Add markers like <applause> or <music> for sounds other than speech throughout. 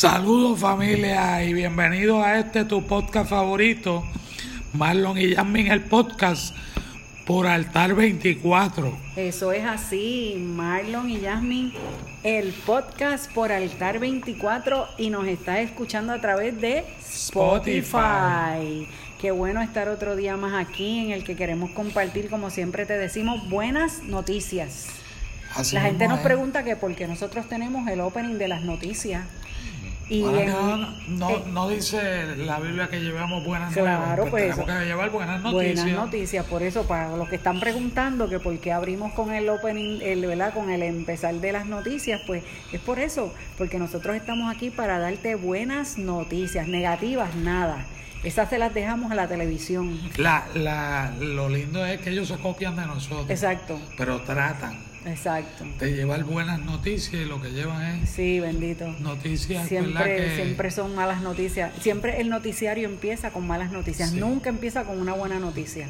Saludos familia y bienvenidos a este tu podcast favorito, Marlon y Yasmin el podcast por Altar 24. Eso es así, Marlon y Yasmin, el podcast por Altar 24 y nos está escuchando a través de Spotify. Spotify. Qué bueno estar otro día más aquí en el que queremos compartir, como siempre te decimos, buenas noticias. Así La gente nos es. pregunta que por qué nosotros tenemos el opening de las noticias. Y Bueno, en- no, no, eh, no dice la Biblia que llevamos buenas Claro, nuevas, pues tenemos que llevar buenas noticias. Buenas noticias, por eso para los que están preguntando que por qué abrimos con el opening, el, ¿verdad? con el empezar de las noticias, pues es por eso, porque nosotros estamos aquí para darte buenas noticias, negativas nada. Esas se las dejamos a la televisión. La, la, lo lindo es que ellos se copian de nosotros, Exacto, pero tratan exacto. de llevar buenas noticias y lo que llevan es Sí, bendito. noticias, ¿verdad? Siempre, Que, siempre son malas noticias. Siempre el noticiario empieza con malas noticias. Sí. Nunca empieza con una buena noticia.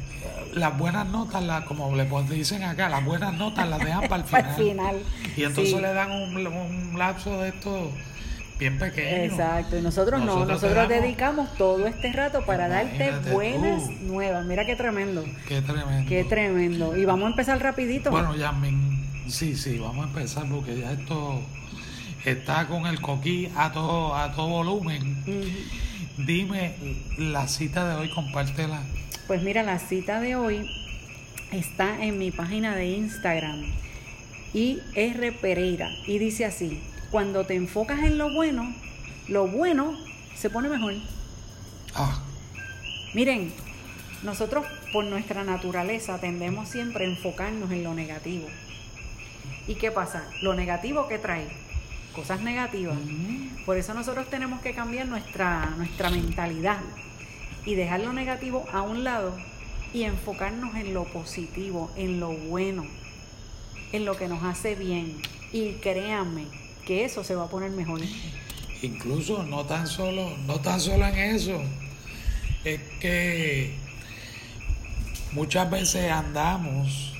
las buenas notas, las, como le pon- dicen acá, las buenas notas las dejan para el <laughs> final. Al final. Y entonces Sí. le dan un, un lapso de esto bien pequeño. Exacto, y nosotros, no, Nosotros nosotros te damos- dedicamos todo este rato para darte buenas tú. nuevas. Mira qué tremendo, Qué tremendo. qué tremendo. Y vamos a empezar rapidito. Bueno, Yasmin, sí, sí, vamos a empezar porque ya esto está con el coquí a todo, a todo volumen. Dime la cita de hoy, compártela. Pues mira, la cita de hoy está en mi página de Instagram, IR Pereira, y dice así, cuando te enfocas en lo bueno, lo bueno se pone mejor. Ah, Miren, nosotros por nuestra naturaleza tendemos siempre a enfocarnos en lo negativo. ¿Y qué pasa? Lo negativo que trae, cosas negativas. Por eso nosotros tenemos que cambiar nuestra, nuestra mentalidad y dejar lo negativo a un lado y enfocarnos en lo positivo, en lo bueno, en lo que nos hace bien. Y créanme que eso se va a poner mejor. incluso no tan solo, no tan solo en eso, es que muchas veces andamos,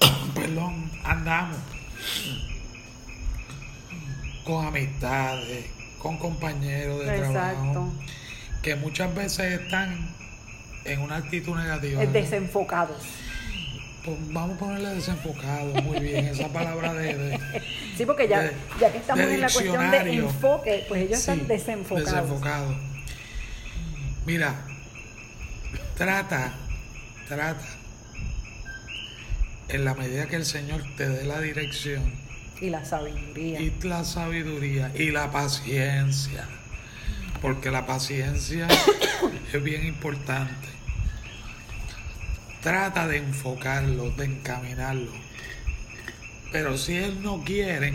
<coughs> perdón, andamos con amistades, con compañeros de Exacto. trabajo, que muchas veces están en una actitud negativa. Es desenfocados. Pues vamos a ponerle desenfocado, muy bien, esa <laughs> palabra de, de- Sí, porque ya, de- ya que estamos en la cuestión de enfoque, pues ellos Sí, están desenfocados. desenfocado. Mira, trata, trata, en la medida que el Señor te dé la dirección Y la sabiduría. y la sabiduría y la paciencia, porque la paciencia <coughs> es bien importante. Trata de enfocarlo, de encaminarlo. Pero si él no quiere,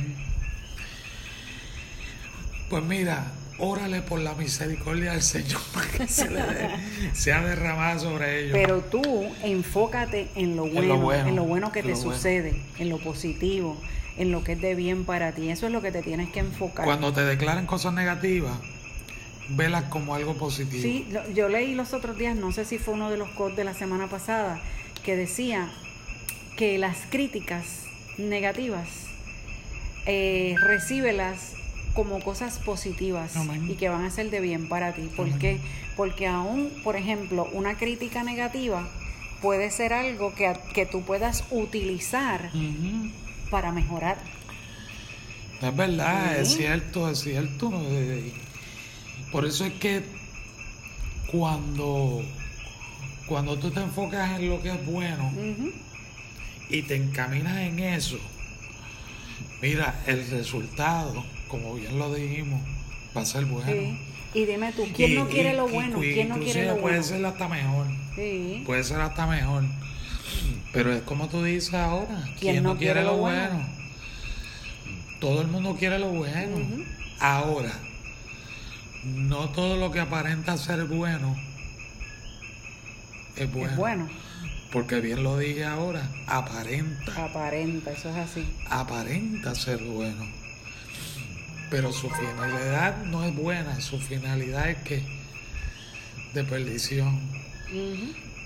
pues mira, órale por la misericordia del Señor para que se le dé- <laughs> sea derramada sobre ellos. Pero tú enfócate en lo En bueno, lo bueno, en lo bueno que te bueno. sucede, en lo positivo, en lo que es de bien para ti. Eso es lo que te tienes que enfocar. Cuando te declaren cosas negativas, velas como algo positivo. Sí, yo leí los otros días, no sé si fue uno de los codes de la semana pasada, que decía que las críticas negativas eh, recíbelas como cosas positivas Amén. y que van a ser de bien para ti. ¿Por Amén. qué? Porque aún, por ejemplo, una crítica negativa puede ser algo que, que tú puedas utilizar para mejorar. Es verdad, Sí. es cierto, es cierto. Eh, Por eso es que cuando, cuando tú te enfocas en lo que es bueno y te encaminas en eso, mira, el resultado, como bien lo dijimos, va a ser bueno. Sí. Y dime tú, ¿quién Y- no quiere y- lo bueno? y ¿Quién no quiere lo puede bueno? ser hasta mejor. Sí. Puede ser hasta mejor. Pero es como tú dices ahora. ¿Quién, no quiere, lo bueno? Todo el mundo quiere lo bueno. Ahora, no todo lo que aparenta ser bueno es bueno. Es bueno. Porque bien lo dije ahora, aparenta. Aparenta, eso es así. Aparenta ser bueno. Pero su finalidad no es buena, su finalidad es que de perdición.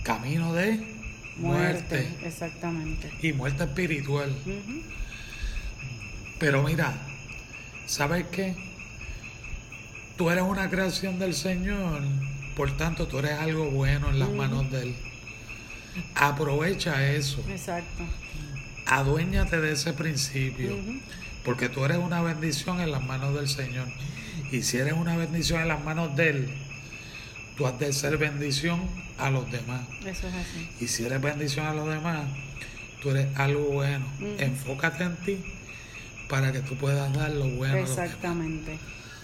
Camino de muerte. Exactamente. Y muerte espiritual. Pero mira, ¿sabes qué? Tú eres una creación del Señor, por tanto tú eres algo bueno en las manos de Él. Aprovecha eso, Exacto. aduéñate de ese principio. Porque tú eres una bendición en las manos del Señor. Y si eres una bendición en las manos de Él, tú has de ser bendición a los demás. Eso es así. Y si eres bendición a los demás, tú eres algo bueno. Ujú. Enfócate en ti para que tú puedas dar lo bueno a los demás. Exactamente.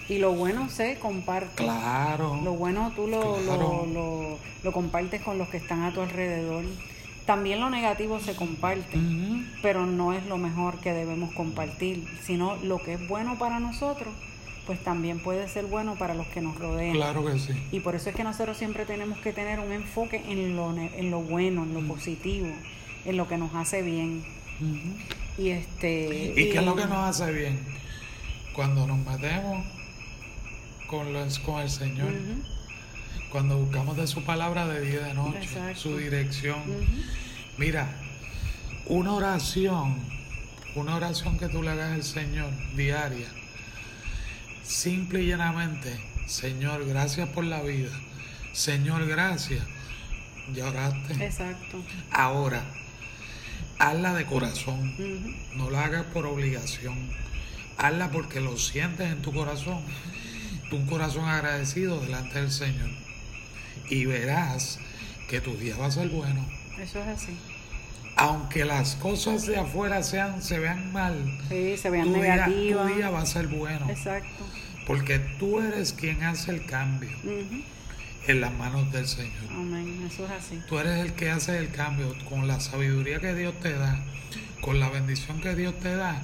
Y lo bueno se comparte. Claro. Lo bueno tú lo, lo, lo compartes con los que están a tu alrededor. También lo negativo se comparte, pero no es lo mejor que debemos compartir, sino lo que es bueno para nosotros, pues también puede ser bueno para los que nos rodean. Claro que sí. Y por eso es que nosotros siempre tenemos que tener un enfoque en lo, en lo bueno, en lo positivo, en lo que nos hace bien. Y este ¿Y qué es lo que nos hace bien? Cuando nos metemos con, los, con el Señor, cuando buscamos de su palabra de día y de noche, Exacto. su dirección. Mira, una oración, una oración que tú le hagas al Señor diaria, simple y llanamente, Señor, gracias por la vida. Señor, gracias. Ya oraste. Exacto. Ahora, hazla de corazón. No la hagas por obligación. Hazla porque lo sientes en tu corazón. Un corazón agradecido delante del Señor. Y verás que tu día va a ser bueno. Eso es así. Aunque las cosas de afuera sean, se vean mal, Sí, se vean tu día, negativas. tu día va a ser bueno. Exacto. Porque tú eres quien hace el cambio en las manos del Señor. Amén. Eso es así. Tú eres el que hace el cambio con la sabiduría que Dios te da, con la bendición que Dios te da.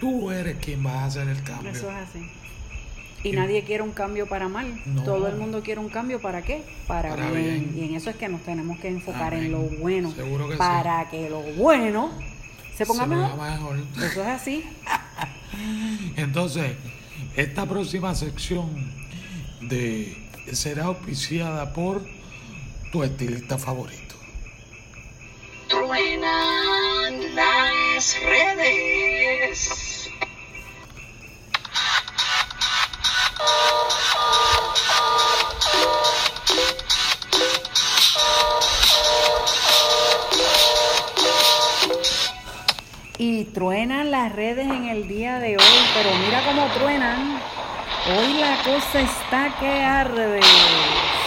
Tú eres quien va a hacer el cambio. Eso es así. Y Y- nadie quiere un cambio para mal. No. Todo el mundo quiere un cambio para qué? Para, Para bien. bien. Y en eso es que nos tenemos que enfocar en lo bueno. Seguro que sí. para que lo bueno se ponga Se mejor. Eso es así. <laughs> Entonces, esta próxima sección de será auspiciada por tu estilista favorito. Truenan las redes. Las redes en el día de hoy, pero mira cómo truenan. Hoy la cosa está que arde.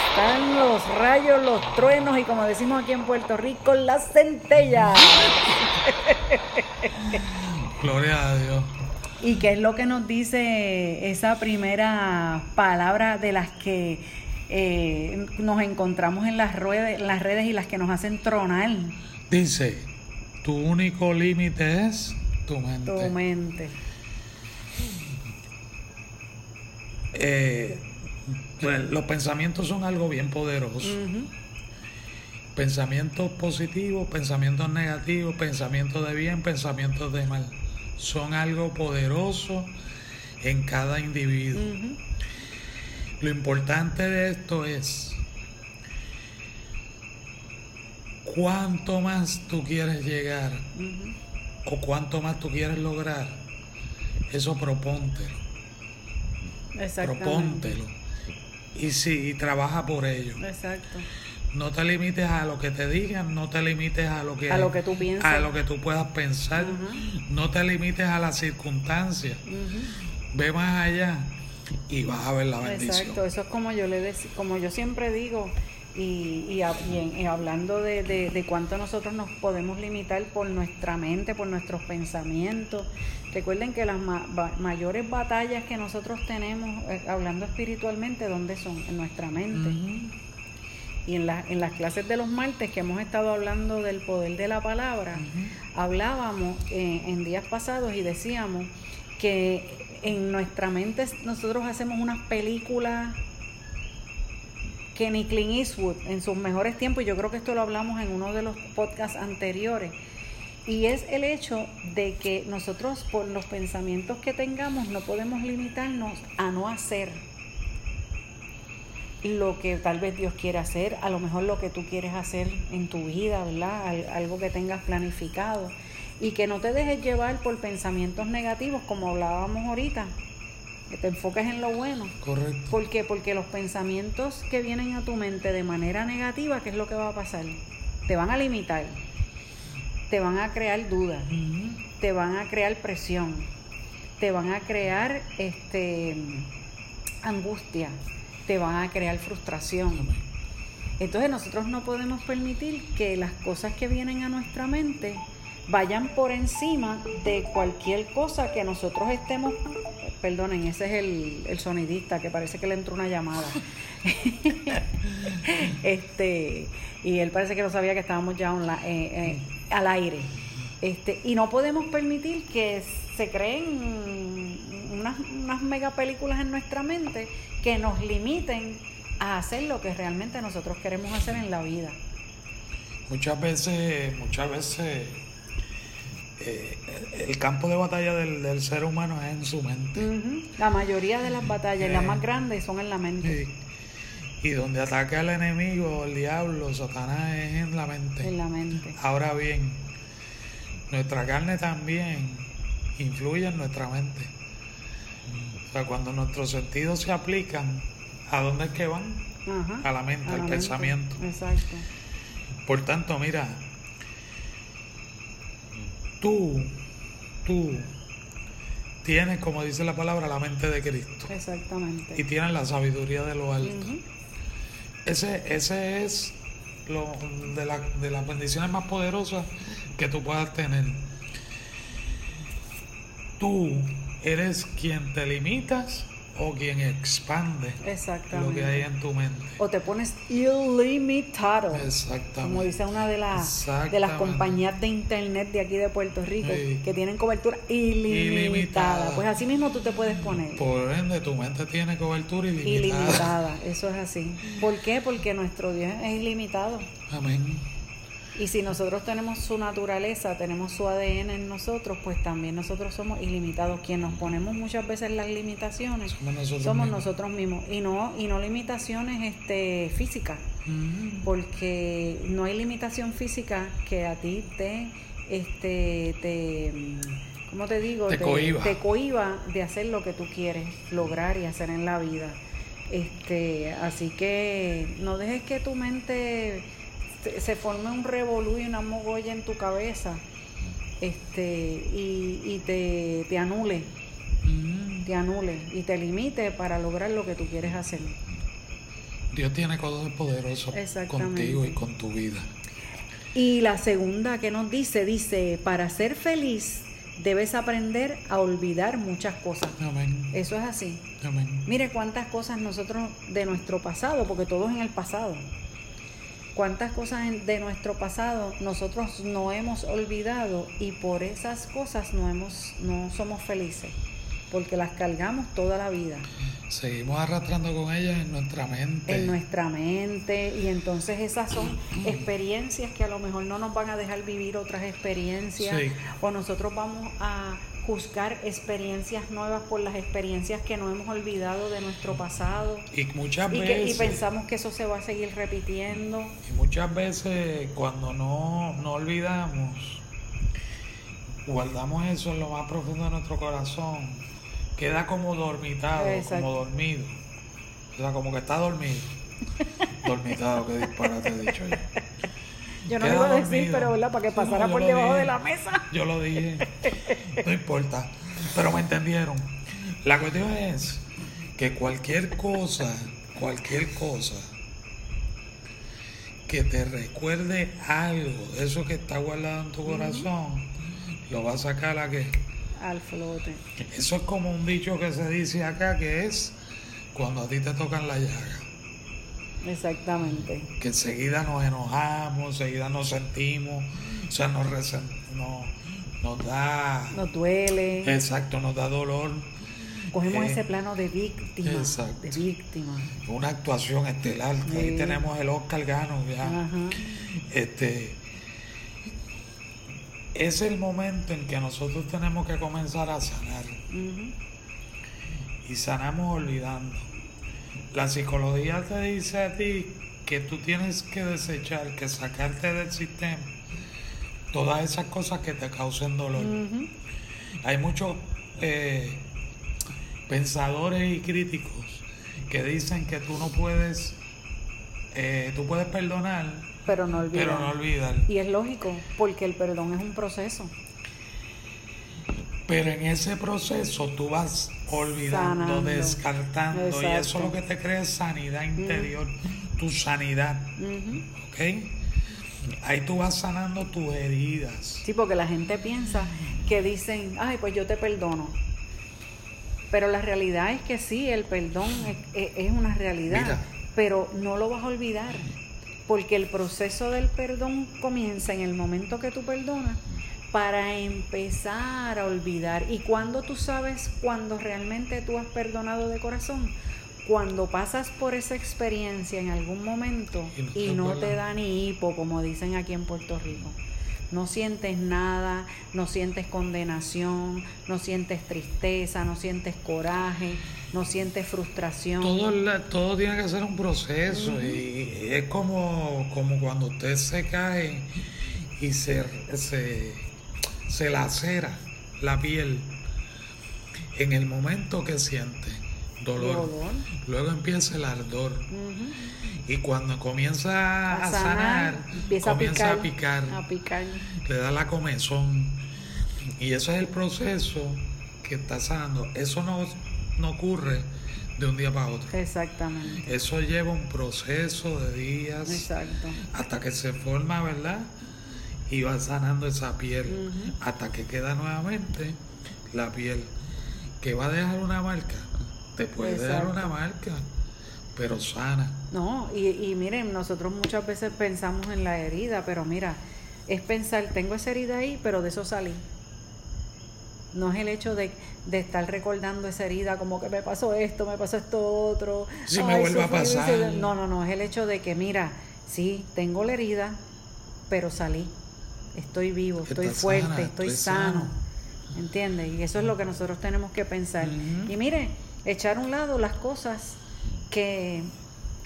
Están los rayos, los truenos y como decimos aquí en Puerto Rico, las centellas. <laughs> Gloria a Dios. ¿Y qué es lo que nos dice esa primera palabra de las que eh, nos encontramos en las, ruedas, las redes y las que nos hacen tronar? Dice, tu único límite es tu mente. Tu mente. Eh, pues, los pensamientos son algo bien poderoso. Pensamientos positivos, pensamientos negativos, pensamientos de bien, pensamientos de mal. Son algo poderoso en cada individuo. Lo importante de esto es cuánto más tú quieres llegar. O cuánto más tú quieres lograr. Eso propóntelo, propóntelo. Y sí, y trabaja por ello. Exacto. No te limites a lo que te digan, no te limites a lo que, A lo que tú piensas. a lo que tú puedas pensar, no te limites a las circunstancias. Ve más allá y vas a ver la bendición. Exacto, eso es como yo le como yo siempre digo y, y, hablando de, de, de cuánto nosotros nos podemos limitar por nuestra mente, por nuestros pensamientos. Recuerden que las ma- mayores batallas que nosotros tenemos, eh, hablando espiritualmente, ¿dónde son? En nuestra mente. Y en, la- en las clases de los martes que hemos estado hablando del poder de la palabra, hablábamos eh, en días pasados y decíamos que en nuestra mente nosotros hacemos unas películas que ni Clint Eastwood en sus mejores tiempos, yo creo que esto lo hablamos en uno de los podcasts anteriores, y es el hecho de que nosotros por los pensamientos que tengamos no podemos limitarnos a no hacer lo que tal vez Dios quiere hacer, a lo mejor lo que tú quieres hacer en tu vida, ¿verdad? Al- Algo que tengas planificado y que no te dejes llevar por pensamientos negativos como hablábamos ahorita, que te enfoques en lo bueno. Correcto. ¿Por qué? Porque los pensamientos que vienen a tu mente de manera negativa, ¿qué es lo que va a pasar? Te van a limitar, te van a crear dudas, te van a crear presión, te van a crear este angustia, te van a crear frustración. Entonces nosotros no podemos permitir que las cosas que vienen a nuestra mente vayan por encima de cualquier cosa que nosotros estemos... Perdonen, ese es el, el sonidista que parece que le entró una llamada. <laughs> este Y él parece que no sabía que estábamos ya onla- eh, eh, al aire. Este, y no podemos permitir que se creen unas, unas mega películas en nuestra mente que nos limiten a hacer lo que realmente nosotros queremos hacer en la vida. Muchas veces, muchas veces eh, el campo de batalla del, del ser humano es en su mente. La mayoría de las batallas, las más grandes, son en la mente. Y donde ataca el enemigo, el diablo, Satanás es en la mente. En la mente. Ahora bien, nuestra carne también influye en nuestra mente. O sea, cuando nuestros sentidos se aplican, ¿a dónde es que van? Ajá. A la mente, al pensamiento. Exacto. Por tanto, mira, tú, tú tienes, como dice la palabra, la mente de Cristo Exactamente. y tienes la sabiduría de lo alto. Ese, ese es lo, de, la- de las bendiciones más poderosas que tú puedas tener. Tú eres quien te limitas o quien expande lo que hay en tu mente. O te pones ilimitado. Exactamente. Como dice una de las, de las compañías de internet de aquí de Puerto Rico, Sí. que tienen cobertura ilimitada. Ilimitada. Pues así mismo tú te puedes poner. Por ende, tu mente tiene cobertura ilimitada. Ilimitada, eso es así. ¿Por qué? Porque nuestro Dios es ilimitado. Amén. Y si nosotros tenemos su naturaleza, tenemos su ADN en nosotros, pues también nosotros somos ilimitados. Quien nos ponemos muchas veces las limitaciones Somos nosotros somos mismos. nosotros mismos. Y no, y no limitaciones este, físicas. Mm. porque no hay limitación física que a ti te este te ¿cómo te digo? Te cohíba. te cohíba de hacer lo que tú quieres lograr y hacer en la vida. Este, así que no dejes que tu mente se, se forme un revolú y una mogolla en tu cabeza. Este, y, y te, te anule, Mm. te anule y te limite para lograr lo que tú quieres hacer. Dios tiene cosas poderosas contigo y con tu vida. Y la segunda que nos dice, dice, para ser feliz debes aprender a olvidar muchas cosas. Amén. Eso es así. Amén. Mire cuántas cosas nosotros de nuestro pasado, porque todo es en el pasado. Cuántas cosas de nuestro pasado nosotros no hemos olvidado y por esas cosas no hemos no somos felices, porque las cargamos toda la vida Seguimos arrastrando con ellas en nuestra mente. en nuestra mente y entonces esas son experiencias que a lo mejor no nos van a dejar vivir otras experiencias Sí. o nosotros vamos a juzgar experiencias nuevas por las experiencias que no hemos olvidado de nuestro pasado Y muchas y, que, y veces. pensamos que eso se va a seguir repitiendo. Y muchas veces cuando no, no olvidamos, guardamos eso en lo más profundo de nuestro corazón, queda como dormitado, Exacto. como dormido. O sea, como que está dormido. <laughs> dormitado, qué disparate he dicho yo. Yo no lo iba a decir, pero ¿verdad? Para que Sí, pasara por debajo dije. de la mesa. Yo lo dije, no importa, pero me entendieron. La cuestión es que cualquier cosa, cualquier cosa que te recuerde algo eso que está guardado en tu corazón, lo va a sacar a que Al flote. eso es como un dicho que se dice acá que es cuando a ti te tocan la llaga, Exactamente. que enseguida nos enojamos, enseguida nos sentimos, o sea, nos, resen- no- nos da Nos duele. Exacto, nos da dolor. Cogemos Eh, ese plano de víctima, exacto. de víctima. Una actuación estelar, que ahí tenemos el Oscar Gano ya. Ajá. Este es el momento en que nosotros tenemos que comenzar a sanar. Y sanamos olvidando. La psicología te dice a ti que tú tienes que desechar, que sacarte del sistema todas esas cosas que te causen dolor. Hay muchos eh, pensadores y críticos que dicen que tú no puedes, eh, tú puedes perdonar, Pero no olvidar. pero no olvidar. Y es lógico, porque el perdón es un proceso. Pero en ese proceso tú vas olvidando, Sanando. descartando, y eso Exacto. lo que te crea es sanidad interior, tu sanidad. ¿ok? Ahí tú vas sanando tus heridas. Sí, porque la gente piensa que dicen, ay, pues yo te perdono. Pero la realidad es que sí, el perdón es, es- es una realidad, Mira. pero no lo vas a olvidar, porque el proceso del perdón comienza en el momento que tú perdonas para empezar a olvidar. ¿Y cuando tú sabes cuando realmente tú has perdonado de corazón? Cuando pasas por esa experiencia en algún momento Y no te y no te acuerdas. da ni hipo, como dicen aquí en Puerto Rico. No sientes nada, no sientes condenación, no sientes tristeza, no sientes coraje, no sientes frustración. Todo, la- todo tiene que ser un proceso y es como, como cuando usted se cae y se, se, se lacera la piel en el momento que siente dolor. Dolor. Luego empieza el ardor. Y cuando comienza a, A sanar, sanar, empieza, comienza a picar, a picar, a picar. le da la comezón. Y ese es el proceso que está sanando. Eso no, no ocurre de un día para otro. Exactamente. Eso lleva un proceso de días Exacto. hasta que se forma, ¿verdad? Y va sanando esa piel hasta que queda nuevamente la piel que va a dejar una marca. Te puede dejar una marca, pero sana. No, y, y miren, nosotros muchas veces pensamos en la herida, pero mira, es pensar, tengo esa herida ahí, pero de eso salí. No es el hecho de, de estar recordando esa herida como que me pasó esto, me pasó esto otro. Si me vuelve a pasar. No, no, no, es el hecho de que, mira, sí, tengo la herida, pero salí. Estoy vivo, estoy fuerte, sana, estoy estoy sano. sano. ¿Entiendes? Y eso es lo que nosotros tenemos que pensar. Y mire, echar a un lado las cosas que,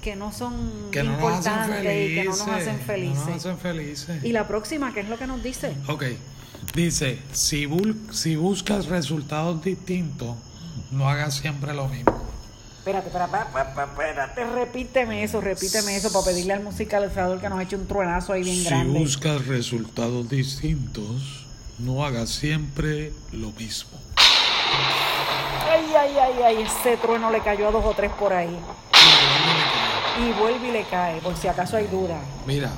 que no son Que no importantes felices. y que no nos hacen no felices. nos hacen felices. Y la próxima, ¿qué es lo que nos dice? Ok, dice, si, si buscas resultados distintos, no hagas siempre lo mismo. Espérate, espérate, espérate, repíteme eso, repíteme eso para pedirle al musicalizador que nos eche un truenazo ahí bien Si grande. buscas resultados distintos, no hagas siempre lo mismo. Ay, ay, ay, ay, ese trueno le cayó a dos o tres por ahí. Y vuelve y le cae, por si acaso hay duda. Mira,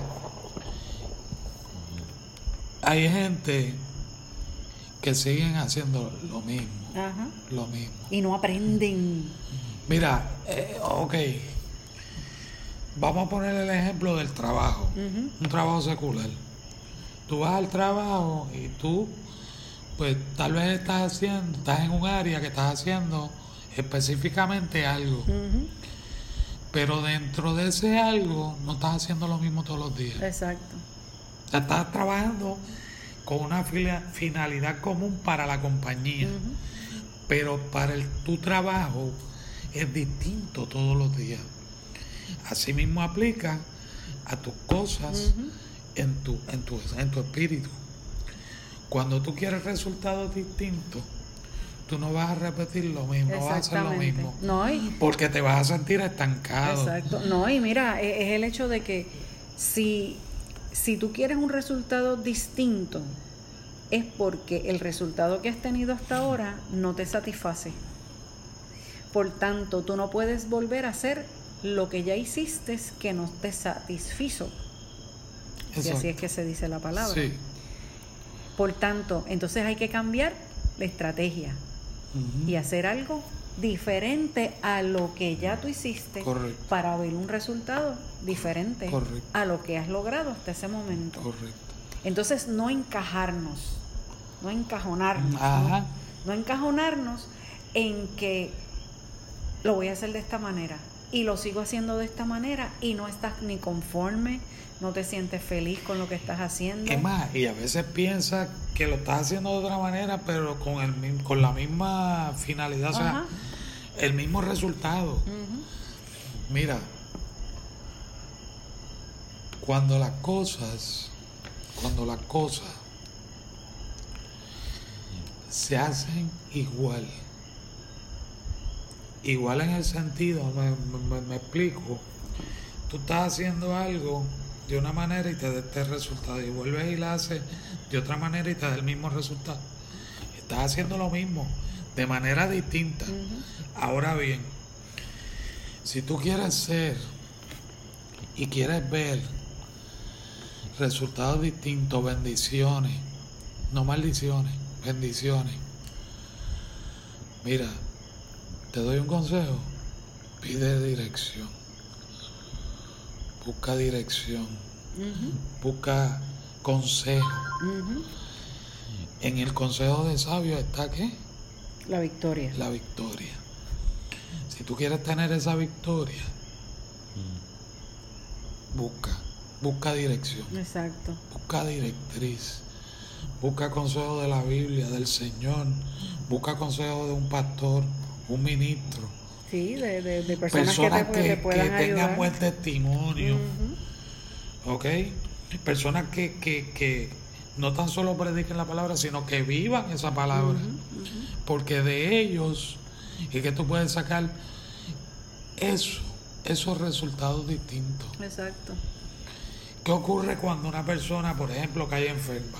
hay gente que siguen haciendo lo mismo, Ajá. lo mismo. Y no aprenden. Mira, eh, ok, vamos a poner el ejemplo del trabajo, un trabajo secular. Tú vas al trabajo y tú, pues tal vez estás haciendo, estás en un área que estás haciendo específicamente algo, pero dentro de ese algo no estás haciendo lo mismo todos los días. Exacto. O sea, estás trabajando con una finalidad común para la compañía, pero para el, tu trabajo es distinto todos los días. Asimismo aplica a tus cosas en, tu, en, tu, en tu espíritu. Cuando tú quieres resultados distintos, tú no vas a repetir lo mismo, no vas a hacer lo mismo. No, y, Porque te vas a sentir estancado. Exacto. No, y mira, e- es el hecho de que si, si tú quieres un resultado distinto, es porque el resultado que has tenido hasta ahora no te satisface. Por tanto, tú no puedes volver a hacer lo que ya hiciste que no te satisfizo. Y así Exacto. es que se dice la palabra. Sí. Por tanto, entonces hay que cambiar la estrategia y hacer algo diferente a lo que ya tú hiciste Correcto. para ver un resultado diferente Correcto. a lo que has logrado hasta ese momento. Correcto. Entonces, no encajarnos, no encajonarnos, Ajá. ¿no? No encajonarnos en que lo voy a hacer de esta manera y lo sigo haciendo de esta manera y no estás ni conforme, no te sientes feliz con lo que estás haciendo. Es más, y a veces piensas que lo estás haciendo de otra manera, pero con, el, con la misma finalidad, o sea, el mismo resultado. Mira, cuando las cosas, cuando las cosas se hacen igual, igual en el sentido, me, me- me explico, tú estás haciendo algo de una manera y te da este resultado, y vuelves y la haces de otra manera y te da el mismo resultado. Estás haciendo lo mismo, de manera distinta. Ahora bien, si tú quieres ser y quieres ver resultados distintos, bendiciones, no maldiciones, bendiciones. Mira, te doy un consejo, pide dirección, busca dirección, busca consejo. En el consejo de sabios está qué? La victoria. La victoria. Si tú quieres tener esa victoria, busca, busca dirección, Exacto. busca directriz, busca consejo de la Biblia, del Señor, busca consejo de un pastor, un ministro, Sí, de, de, de personas, personas que te, que, te que puedan tengan ayudar. buen testimonio. ¿ok? Personas que, que, que no tan solo prediquen la palabra, sino que vivan esa palabra. Porque de ellos es que tú puedes sacar eso, esos resultados distintos. Exacto. ¿Qué ocurre cuando una persona, por ejemplo, cae enferma?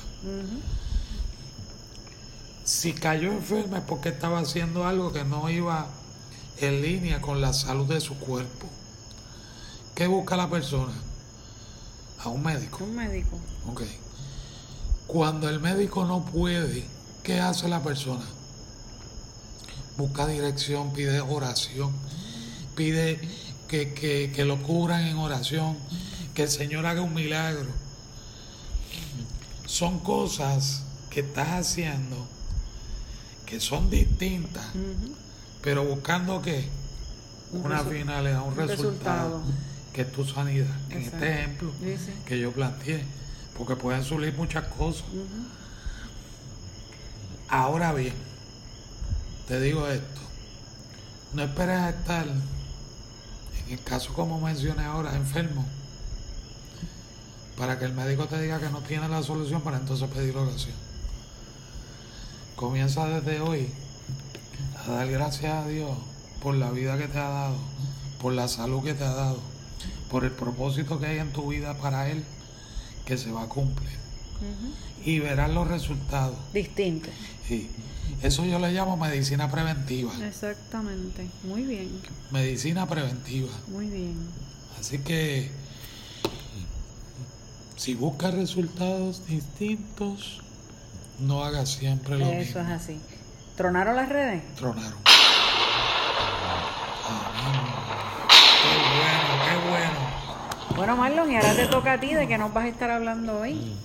Si cayó enferma es porque estaba haciendo algo que no iba en línea con la salud de su cuerpo. ¿Qué busca la persona? A un médico. Un médico. Ok. Cuando el médico no puede, ¿qué hace la persona? Busca dirección, pide oración, pide que, que, que lo cubran en oración, que el Señor haga un milagro. Son cosas que estás haciendo que son distintas, pero buscando que Un una finalidad, un resultado, resultado. que es tu sanidad. En Exacto. este ejemplo, Sí, sí. que yo planteé, porque pueden surgir muchas cosas. Ahora bien, te digo esto, no esperes a estar, en el caso como mencioné ahora, enfermo, para que el médico te diga que no tiene la solución para entonces pedir oración. Comienza desde hoy a dar gracias a Dios por la vida que te ha dado, por la salud que te ha dado, por el propósito que hay en tu vida para Él, que se va a cumplir. Y verás los resultados. Distinto. Sí. Eso yo le llamo medicina preventiva. Exactamente. Muy bien. Medicina preventiva. Muy bien. Así que si buscas resultados distintos, no hagas siempre lo Eso mismo. es así. ¿Tronaron las redes? Tronaron. Amén. Qué bueno, qué bueno. Bueno, Marlon, y ahora te toca a ti de qué nos vas a estar hablando hoy.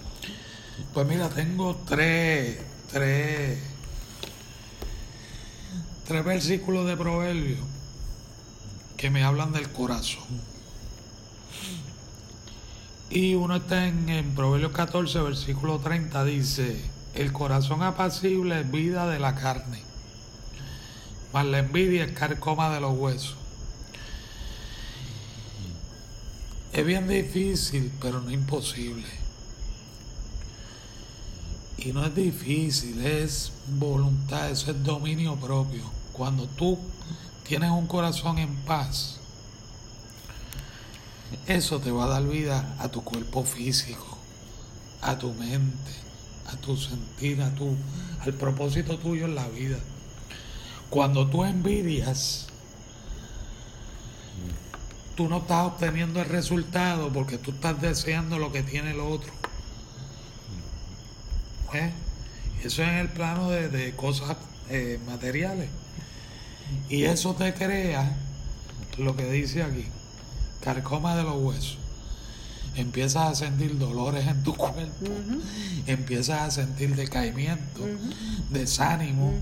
Pues mira, tengo tres, tres, tres versículos de Proverbios que me hablan del corazón. Y uno está en, en Proverbios 14, versículo 30, dice, el corazón apacible es vida de la carne, mas la envidia es carcoma de los huesos. Es bien difícil, pero no imposible. Y no es difícil, es voluntad, eso es dominio propio. Cuando tú tienes un corazón en paz, eso te va a dar vida a tu cuerpo físico, a tu mente, a tu sentir, a tu, al propósito tuyo en la vida. Cuando tú envidias, tú no estás obteniendo el resultado porque tú estás deseando lo que tiene el otro. ¿Eh? Eso es en el plano de, de cosas eh, materiales. Y eso te crea lo que dice aquí, carcoma de los huesos. Empiezas a sentir dolores en tu cuerpo, empiezas a sentir decaimiento, desánimo,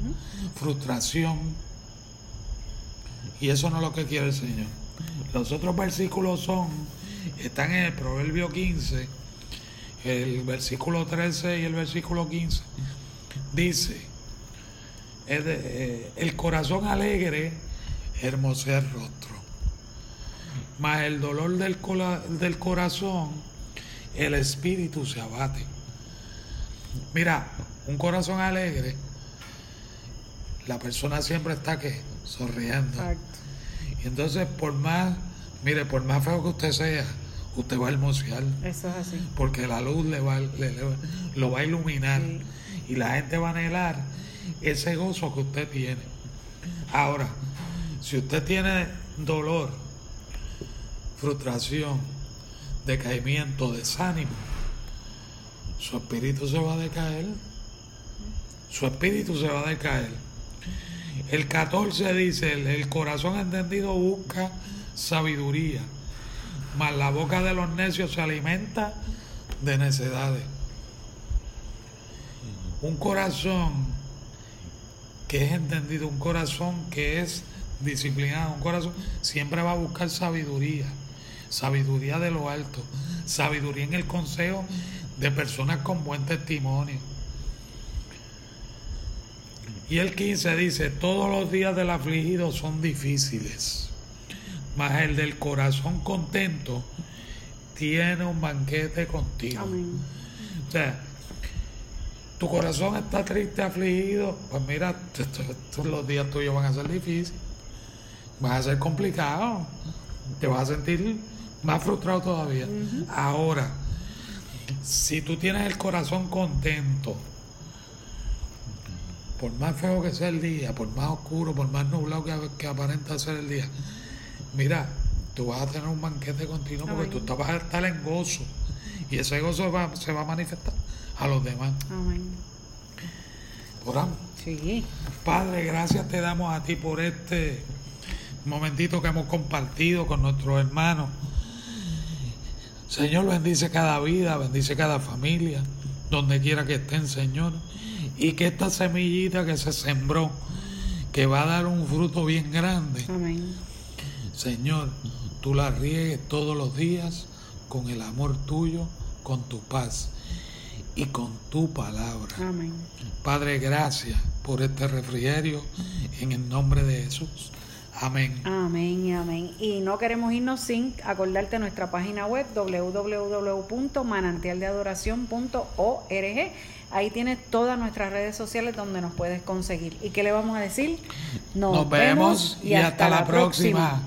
frustración, Y eso no es lo que quiere el Señor. Los otros versículos son, están en el Proverbio 15, el versículo 13 y el versículo 15. Dice, de- eh, el corazón alegre hermosea el rostro, mas el dolor del, cola- del corazón, el espíritu se abate. Mira, un corazón alegre, la persona siempre está que sonriendo. Exacto. Y entonces, por más, mire, por más feo que usted sea, usted va a hermosear. Eso es así. Porque la luz le va, le- le- lo va a iluminar. Sí. Y la gente va a anhelar ese gozo que usted tiene. Ahora, si usted tiene dolor, frustración, decaimiento, desánimo, su espíritu se va a decaer. Su espíritu se va a decaer. El 14 dice, el, el corazón entendido busca sabiduría, mas la boca de los necios se alimenta de necedades. Un corazón que es entendido, un corazón que es disciplinado, un corazón siempre va a buscar sabiduría, sabiduría de lo alto, sabiduría en el consejo de personas con buen testimonio. Y el 15 dice, todos los días del afligido son difíciles, mas el del corazón contento tiene un banquete contigo. Amén. O sea, tu corazón está triste, afligido, pues mira, esto- los días tuyos van a ser difíciles, van a ser complicados, te vas a sentir más frustrado todavía. Ahora, si tú tienes el corazón contento, por más feo que sea el día, por más oscuro, por más nublado que, que aparenta ser el día, mira, tú vas a tener un banquete continuo porque Amén. tú vas a estar en gozo y ese gozo va- se va a manifestar a los demás. Amén. Oramos. Sí. Padre, gracias te damos a ti por este momentito que hemos compartido con nuestros hermanos. Señor, bendice cada vida, bendice cada familia, donde quiera que estén, Señor. Y que esta semillita que se sembró, que va a dar un fruto bien grande, Amén. Señor, tú la riegues todos los días con el amor tuyo, con tu paz y con tu palabra. Amén. Padre, gracias por este refrigerio en el nombre de Jesús. Amén. Amén y amén. Y no queremos irnos sin acordarte nuestra página web www.manantialdeadoración.org. Ahí tienes todas nuestras redes sociales donde nos puedes conseguir. ¿Y qué le vamos a decir? Nos vemos y hasta la próxima.